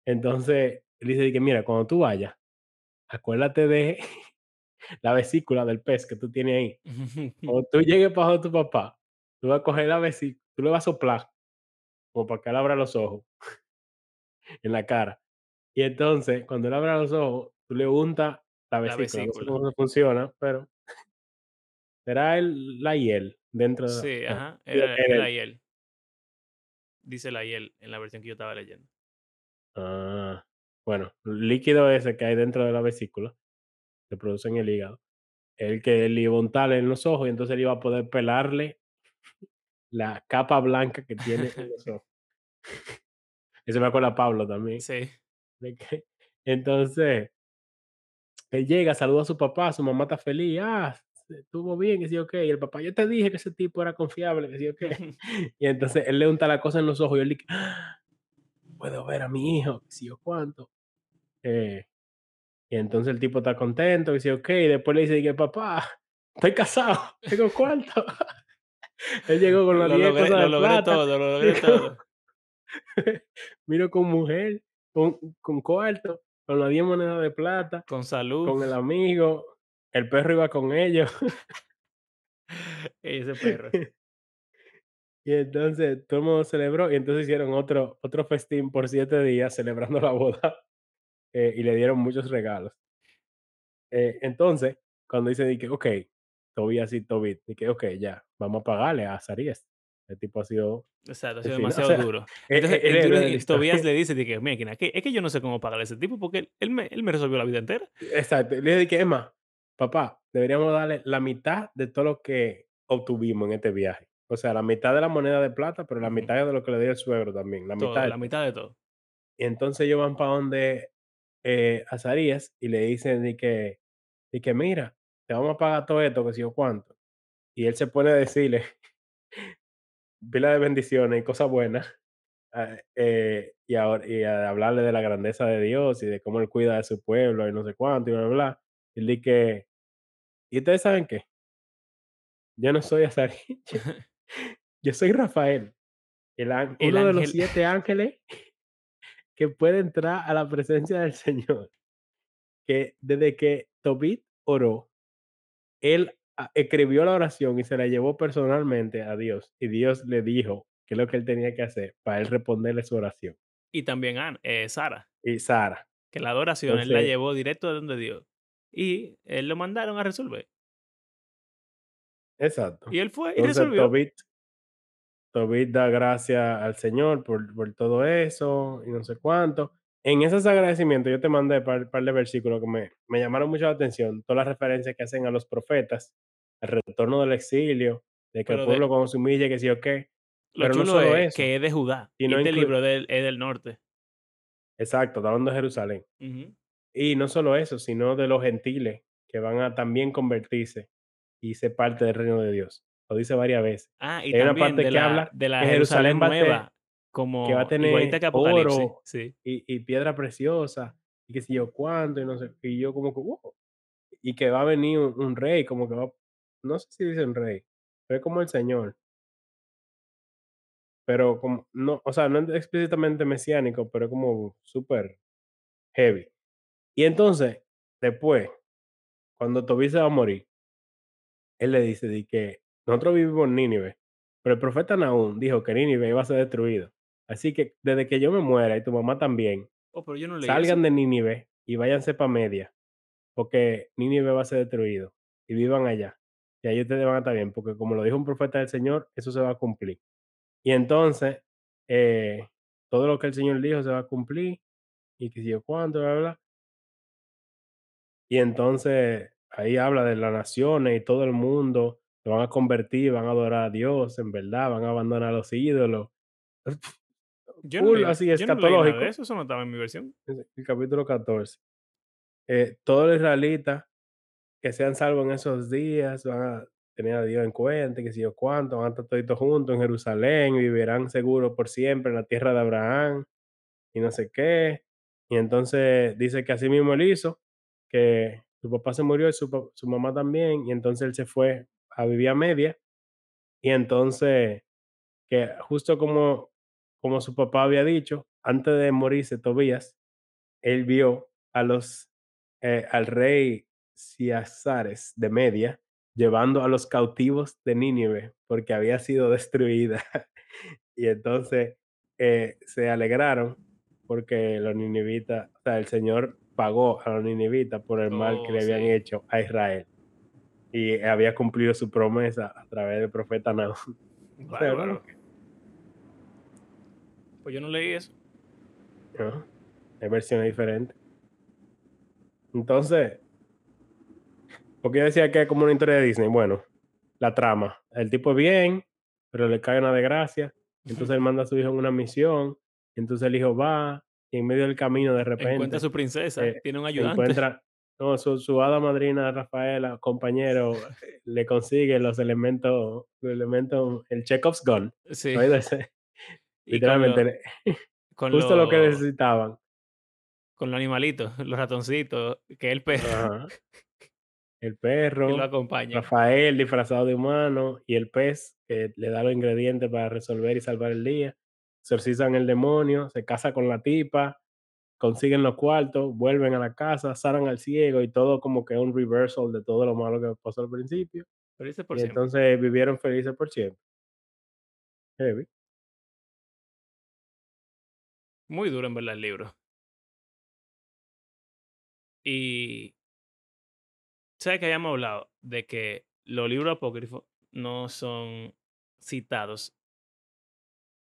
entonces, él dice que: "Mira, cuando tú vayas, acuérdate de la vesícula del pez que tú tienes ahí. Cuando tú llegues para tu papá, tú vas a coger la vesícula, tú le vas a soplar, como para que él abra los ojos en la cara. Y entonces, cuando él abra los ojos, tú le untas la La vesícula. No sé vesícula. cómo funciona, pero será el la hiel dentro de la Sí, ajá, era en el el Aiel. Dice el Aiel en la versión que yo estaba leyendo. ah, bueno, el líquido ese que hay dentro de la vesícula, que produce en el hígado, el que a untarle en los ojos, y entonces él iba a poder pelarle la capa blanca que tiene en los ojos. Eso me acuerda a Pablo también, Sí. de entonces él llega, saluda a su papá, su mamá está feliz, ah, estuvo bien, que sí o qué, y el papá: "Yo te dije que ese tipo era confiable, que sí o qué". Y entonces él le unta la cosa en los ojos y él dice: "Ah, puedo ver a mi hijo, que sí o cuánto". Eh, y entonces el tipo está contento, que sí o qué, y después le dice que: "Papá, estoy casado, tengo cuarto". Él llegó con las Lo 10 logré lo de logré plata, todo, lo logré todo. vino con mujer, con con cuarto, con las 10 monedas de plata, Con salud. con el amigo, el perro iba con ellos. Ese perro. Y entonces todo el mundo celebró, y entonces hicieron otro otro festín por 7 días celebrando la boda, eh, y le dieron muchos regalos. Eh, entonces, cuando dice de que: "Okey, Tobías y Tobit", de que: "Okey, ya, vamos a pagarle a Azarías". El tipo ha sido Exacto, ha sido final, o demasiado sea, duro. e Entonces, e el el que Tobías le dice que: "Mira, aquí es que yo no sé cómo pagarle a ese tipo porque él él me él me resolvió la vida entera". Exacto, le dije: "Es más, papá, deberíamos darle la mitad de todo lo que obtuvimos en este viaje. O sea, la mitad de la moneda de plata, pero la mitad de lo que le dio el suegro también, la mitad Todo, de la todo". mitad de todo. Y entonces ellos van para donde, eh, Azarías y le dicen de que de que: "Mira, te vamos a pagar todo esto, que sé yo cuánto". Y él se pone a decirle pila de bendiciones y cosas buenas, ah, eh, y ahora y a hablarle de la grandeza de Dios y de cómo él cuida de su pueblo y no sé cuánto y bla, bla, bla. Y él dice: "¿Y ustedes saben qué? Yo no soy Azarías, yo soy Rafael, el uno de los 7 ángeles que puede entrar a la presencia del Señor, que desde que Tobit oró, él, ah, escribió la oración y se la llevó personalmente a Dios, y Dios le dijo qué es lo que él tenía que hacer para él responderle su oración". y también An eh, Sara, Y Sara. que la adoración él la llevó directo de donde Dios. Y él lo mandaron a resolver. exacto. Y él fue y Entonces resolvió. Tobit Tobit da gracias al Señor por por todo eso y no sé cuánto. En esos agradecimientos yo te mandé par par de versículos que me me llamaron mucho la atención, todas las referencias que hacen a los profetas, el retorno del exilio, de que el Pero de pueblo cuando se humille, que sí o qué. lo Pero no solo es eso, que es de Judá, y sino este inclu libro del es del norte. exacto, está hablando de Jerusalén. Y no solo eso, sino de los gentiles que van a también convertirse y ser parte del reino de Dios. Lo dice varias veces. Ah, y Hay una también parte de que la habla de la que Jerusalén Jerusalén va a ser nueva, que va a como tener que oro sí. y y piedra preciosa, y qué sé yo cuánto, y no sé y yo como que, wow, y que va a venir un un rey, como que va no sé si dice un rey, pero es como el Señor, pero como no, o sea, no es explícitamente mesiánico, pero es como súper heavy. Y entonces, después, cuando Tobit se va a morir, él le dice de que nosotros vivimos en Nínive, pero el profeta Nahum dijo que Nínive iba a ser destruido. Así que desde que yo me muera y tu mamá también, Oh, pero yo no leí salgan eso. de Nínive y váyanse para Media, porque Nínive va a ser destruido y vivan allá. Y ahí ustedes van a estar bien, porque como lo dijo un profeta del Señor, eso se va a cumplir. Y entonces, eh, todo lo que el Señor dijo se va a cumplir y que si yo cuánto, bla, bla, bla. Y entonces ahí habla de las naciones y todo el mundo se van a convertir, van a adorar a Dios, en verdad, van a abandonar los ídolos. Yo no leí así yo no escatológico, eso, eso no estaba en mi versión. el capítulo 14. Eh, todos los israelitas que sean salvos en esos días van a tener a Dios en cuenta, que si yo cuánto, van a estar toditos juntos en Jerusalén, vivirán seguros por siempre en la tierra de Abraham, y no sé qué. Y entonces dice que así mismo él hizo, que su papá se murió y su, su mamá también, y entonces él se fue a vivir a media, y entonces, que justo como, como su papá había dicho, antes de morirse Tobías, él vio a los, eh, al rey Ciazares de Media llevando a los cautivos de Nínive porque había sido destruida. y entonces eh, se alegraron porque los ninivitas, o sea, el Señor pagó a los ninivitas por el mal que Oh, le habían sí. hecho a Israel y había cumplido su promesa a través del profeta Nahum. O sea, una Bárbaro. Pues yo no leí eso. Ajá. Hay versiones diferentes. Entonces, porque yo decía que es como una historia de Disney. Bueno, la trama. El tipo es bien, pero le cae una desgracia. Entonces él manda a su hijo en una misión. Entonces el hijo va y en medio del camino de Encuentra a repente su princesa, eh, tiene un ayudante. encuentra, no, su, su hada madrina Rafaela, compañero, le consigue los elementos, los elementos, el Chekhov's gun. Sí. Literalmente, con justo lo que necesitaban. con los animalitos, los ratoncitos, que es el perro Ajá. El que lo perro, acompaña. Rafael disfrazado de humano y el pez que le da los ingredientes para resolver y salvar el día. Exorcizan el demonio, se casa con la tipa, consiguen los cuartos, vuelven a la casa, sanan al ciego y todo como que un reversal de todo lo malo que pasó al principio. Dice por y siempre. entonces vivieron felices por siempre. Heavy. Muy duro en verdad el libro. Y sabes que habíamos hablado de que los libros apócrifos no son citados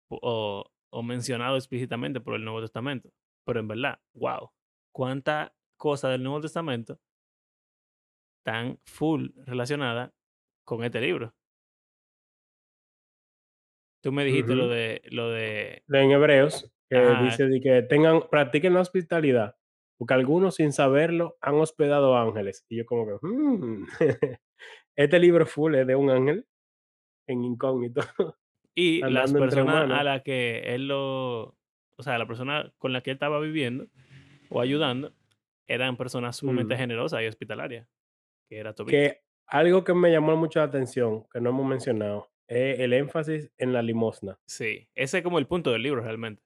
o, o mencionados explícitamente por el Nuevo Testamento. Pero en verdad, wow, cuánta cosa del Nuevo Testamento tan full relacionada con este libro. Tú me dijiste lo de lo de En Hebreos, que dice de que tengan, practiquen la hospitalidad, porque algunos sin saberlo han hospedado ángeles. Y yo como que, "Mm". este libro full es de un ángel en incógnito, Y las personas a las que él lo, o sea, la persona con la que él estaba viviendo o ayudando, eran personas sumamente Mm. generosas y hospitalarias, que era Tobit. Que algo que me llamó mucho la atención, que no hemos mencionado, es el énfasis en la limosna. Sí, ese es como el punto del libro realmente.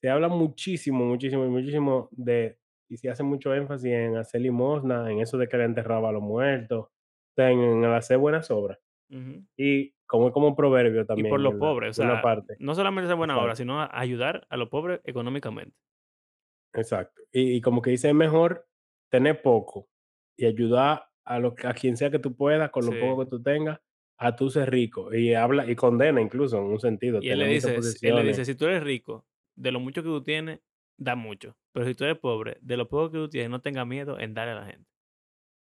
Se habla muchísimo, muchísimo, muchísimo de, y se hace mucho énfasis en hacer limosna, en eso de que le enterraba a los muertos, en, en hacer buenas obras. Ujú. Y como como un proverbio Y también, por los ¿verdad? pobres, o una sea, parte. no solamente hacer buena obra, Exacto. sino a- ayudar a los pobres económicamente. Exacto. Y, y como que dice, es mejor tener poco y ayudar a, lo, a quien sea que tú puedas, con lo Sí. poco que tú tengas, a tú ser rico. Y habla y condena incluso en un sentido, Y él le dice, si- él le dice, si tú eres rico, de lo mucho que tú tienes, da mucho. Pero si tú eres pobre, de lo poco que tú tienes, no tengas miedo en darle a la gente.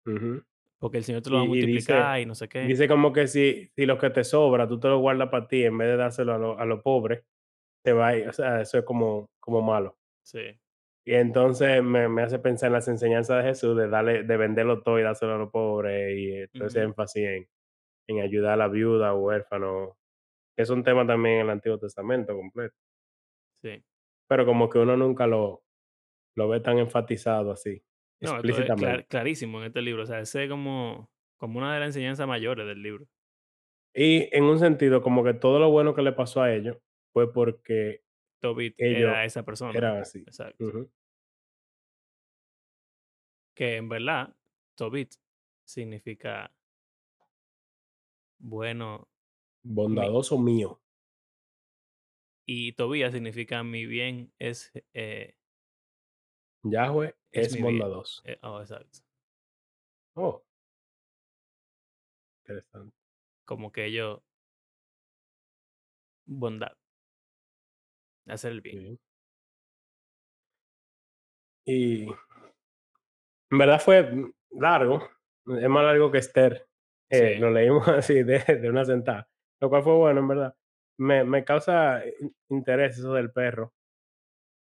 Ujú. Porque el Señor te lo va a Y, y dice, multiplicar y no sé qué. dice como que si, si lo que te sobra, tú te lo guardas para ti en vez de dárselo a los a los pobres, te va a ir. O sea, eso es como, como malo. Sí. Y entonces me, me hace pensar en las enseñanzas de Jesús de darle, de venderlo todo y dárselo a los pobres y eh, todo ese Ujú. énfasis en, en ayudar a la viuda o huérfano, es un tema también en el Antiguo Testamento completo, Sí. pero como que uno nunca lo, lo ve tan enfatizado así, No, esto es clar- explícitamente. clarísimo en este libro. O sea, ese es como, como una de las enseñanzas mayores del libro. Y en un sentido, como que todo lo bueno que le pasó a ellos fue porque Tobit ellos era esa persona. eran así. Exacto. Que en verdad, Tobit significa bueno Bondadoso mío. y Tobías significa mi bien es, eh, Yahweh es es. Eh, oh, exacto. Oh. Interesante. Como que yo, bondad, hacer el bien. Y en verdad fue largo, es más largo que Esther. Eh, Sí. Lo leímos así de, de una sentada, lo cual fue bueno, en verdad. Me, me causa in- interés eso del perro.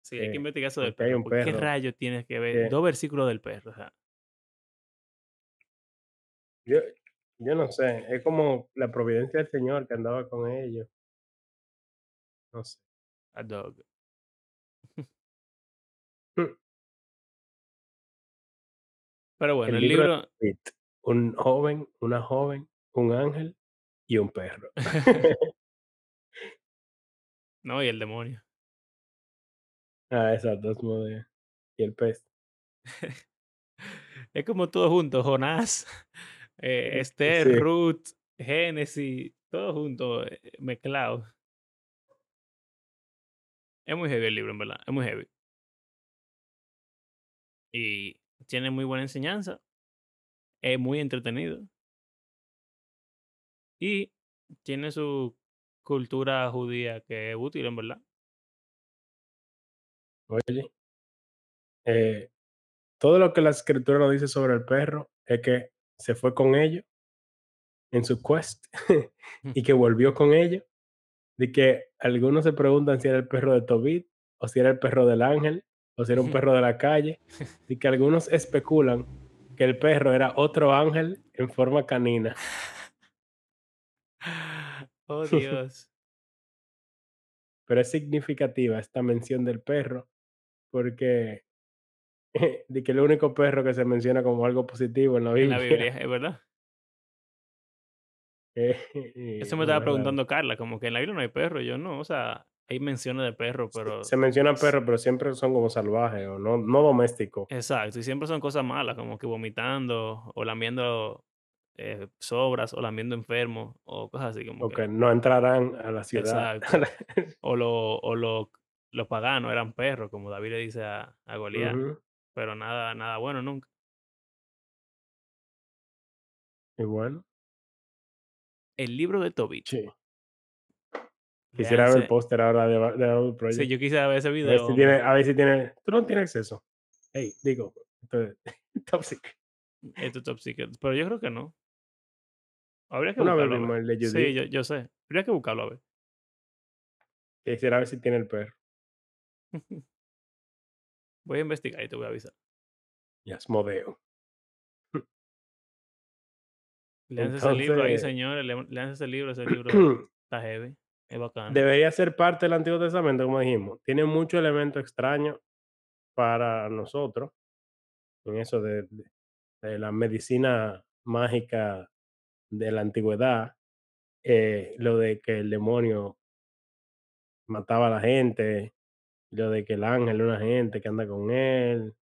Sí, hay que eh, investigar eso del hay perro. un ¿Qué rayos tienes que ver? Dos versículos del perro. O sea, yo, yo no sé, es como la providencia del Señor que andaba con ellos. No sé. a dog. Mm. Pero bueno, El el libro de un joven, una joven, un ángel y un perro. no, y el demonio. Ah, exacto, Asmodeo. Y el pez. es como todo junto, Jonás, eh, Esther, Sí, Ruth, Génesis, todo junto, eh, mezclado. Es muy heavy el libro, en verdad, es muy heavy. Y tiene muy buena enseñanza, es muy entretenido. Y tiene su cultura judía que es útil, en verdad. Oye. eh, todo lo que la escritura nos dice sobre el perro es que se fue con ellos en su quest y que volvió con ellos. De que algunos se preguntan si era el perro de Tobit o si era el perro del ángel o si era un perro de la calle. Y que algunos especulan que el perro era otro ángel en forma canina. oh, Dios. Pero es significativa esta mención del perro porque de que el único perro que se menciona como algo positivo en la en Biblia. la Biblia, es verdad. eh, Eso me estaba preguntando Carla, como que en la Biblia no hay perro. Yo no, o sea, hay menciones de perro, pero. Se menciona perro, pero siempre son como salvajes o no, no domésticos. Exacto, y siempre son cosas malas, como que vomitando o lamiendo eh, sobras o lamiendo enfermos o cosas así como O que. que no entrarán a la ciudad. Exacto. O, lo, o lo- los paganos eran perros, como David le dice a, a Goliat, pero nada, nada bueno nunca. Y bueno, El libro de Tobit. sí. Quisiera ver el póster ahora de, de Apple Sí, Project. yo quisiera ver ese a, ver video. si tiene, a ver si tiene. Tú no tienes acceso. Hey, digo, entonces, top secret. Esto es top secret, pero yo creo que no. Habría que Una vez buscarlo. el de Sí, yo, yo sé. Habría que buscarlo a ver. Quisiera ver si tiene el perro. Voy a investigar y te voy a avisar. Y Asmodeo. Leanse ese libro ahí, señores. le- Leanse ese libro. Ese libro está heavy. Es bacano. Debería ser parte del Antiguo Testamento, como dijimos. Tiene muchos elementos extraños para nosotros. En eso de, de- de la medicina mágica de la antigüedad. eh, lo de que el demonio mataba a la gente. Lo de que el ángel es una gente que anda con él.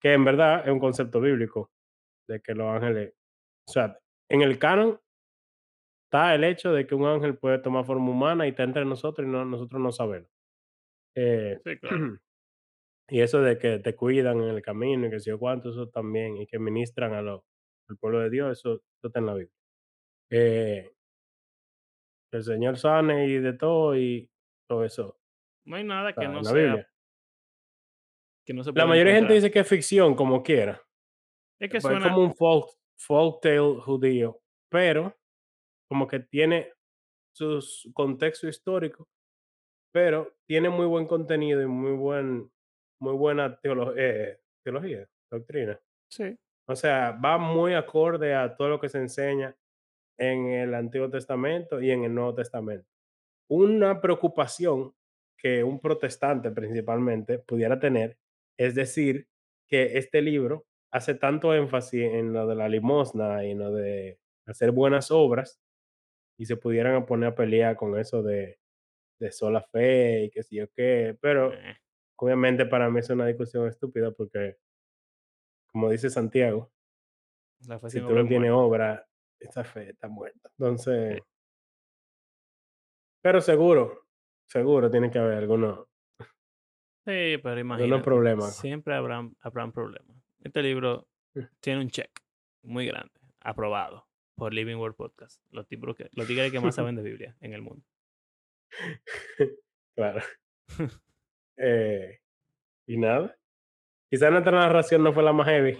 Que en verdad es un concepto bíblico. De que los ángeles. O sea, en el canon está el hecho de que un ángel puede tomar forma humana y está entre nosotros y no, nosotros no sabemos. Eh, Sí, claro. y eso de que te cuidan en el camino y que sé yo cuánto, eso también, y que ministran a lo- al pueblo de Dios, eso, eso está en la Biblia. Eh, el Señor sane y de todo y todo eso No hay nada que no en la sea. Biblia. Que no se La mayoría de gente dice que es ficción, como quiera. Es que Pues Es suena. como un folk, folk tale judío, pero como que tiene su su contexto histórico, pero tiene muy buen contenido y muy buen muy buena teolo eh, teología, doctrina. Sí. O sea, va muy acorde a todo lo que se enseña en el Antiguo Testamento y en el Nuevo Testamento. Una preocupación que un protestante principalmente pudiera tener es decir que este libro hace tanto énfasis en lo de la limosna y en lo de hacer buenas obras y se pudieran poner a pelear con eso de, de sola fe y qué sé yo qué, pero Eh, obviamente para mí es una discusión estúpida porque, como dice Santiago, la fe si tú no es tienes obra, esa fe está muerta. Entonces, Sí. pero seguro, seguro tiene que haber algunos Sí, pero imagínate. problemas. Siempre habrán, habrán problemas. Este libro Mm. tiene un check muy grande. Aprobado por Living Word Podcast. Los, tipos que, los tigres que más saben de Biblia en el mundo. Claro. Eh, y nada. Quizá nuestra narración no fue la más heavy.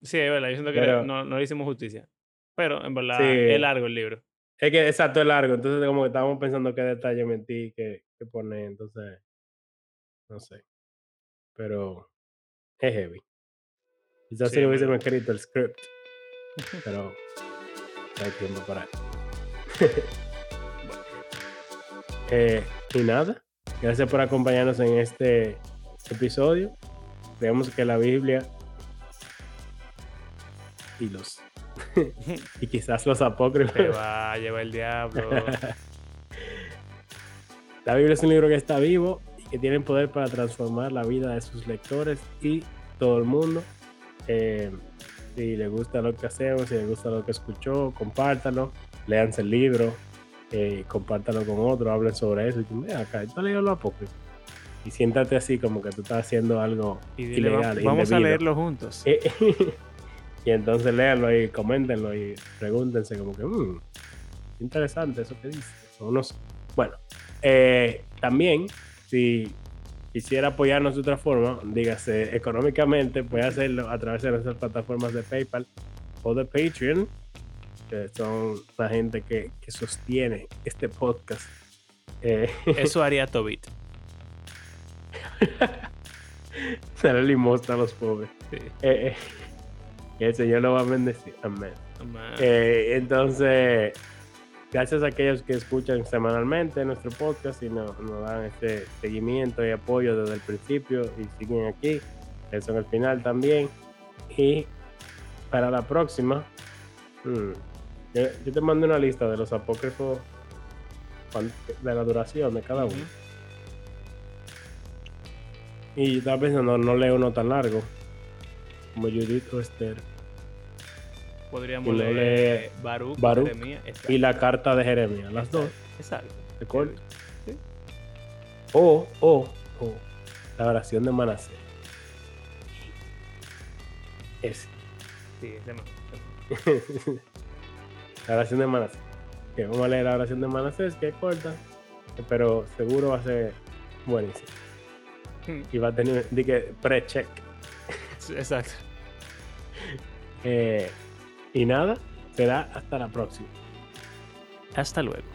Sí, es verdad. Yo siento que Pero- no, no le hicimos justicia. Pero en verdad Sí. es largo el libro. Es que exacto es largo, entonces como que estábamos pensando qué detalle metí, qué, qué poner, entonces, no sé. Pero es heavy. Quizás Sí, si en hubiésemos escrito el script, pero hay tiempo para. Eh, y nada, gracias por acompañarnos en este episodio. Creemos que la Biblia filos. y quizás los Te apócrifos. va a llevar el diablo. La Biblia es un libro que está vivo y que tiene poder para transformar la vida de sus lectores y todo el mundo. Eh, si le gusta lo que hacemos, si le gusta lo que escuchó, compártalo, léanse el libro, eh, compártalo con otros, hablen sobre eso. Y tú, mira, acá, tú leído. Y siéntate así como que tú estás haciendo algo Y dile, va- ilegal, vamos a leerlo juntos. Eh, y entonces léanlo y coméntenlo y pregúntense como que, "Mm, interesante eso que dice. Son unos... Bueno, eh, también, si quisiera apoyarnos de otra forma, dígase económicamente, puede hacerlo a través de nuestras plataformas de PayPal o de Patreon, que son la gente que, que sostiene este podcast. Eh, Eso haría Tobit. darle limosna a los pobres. Sí. Eh, y el Señor lo va a bendecir. Amén. Eh, entonces, gracias a aquellos que escuchan semanalmente nuestro podcast y nos, nos dan este seguimiento y apoyo desde el principio y siguen aquí, eso en el final también. Y para la próxima, mm, yo, yo te mando una lista de los apócrifos de la duración de cada uno. Y yo estaba pensando, no leo uno tan largo como Judith o Esther. Podríamos luego leer Baruch, Baruch Jeremías. Y la carta de Jeremías, las dos. Exacto. de. Sí. O, o, o, la oración de Manasés. Es Sí, es demasiado. la oración de Manasés. Vamos a leer la oración de Manasés, que es corta, pero seguro va a ser buenísimo. Y va a tener, di que pre-check. Exacto. Eh, y nada, será hasta la próxima. Hasta luego.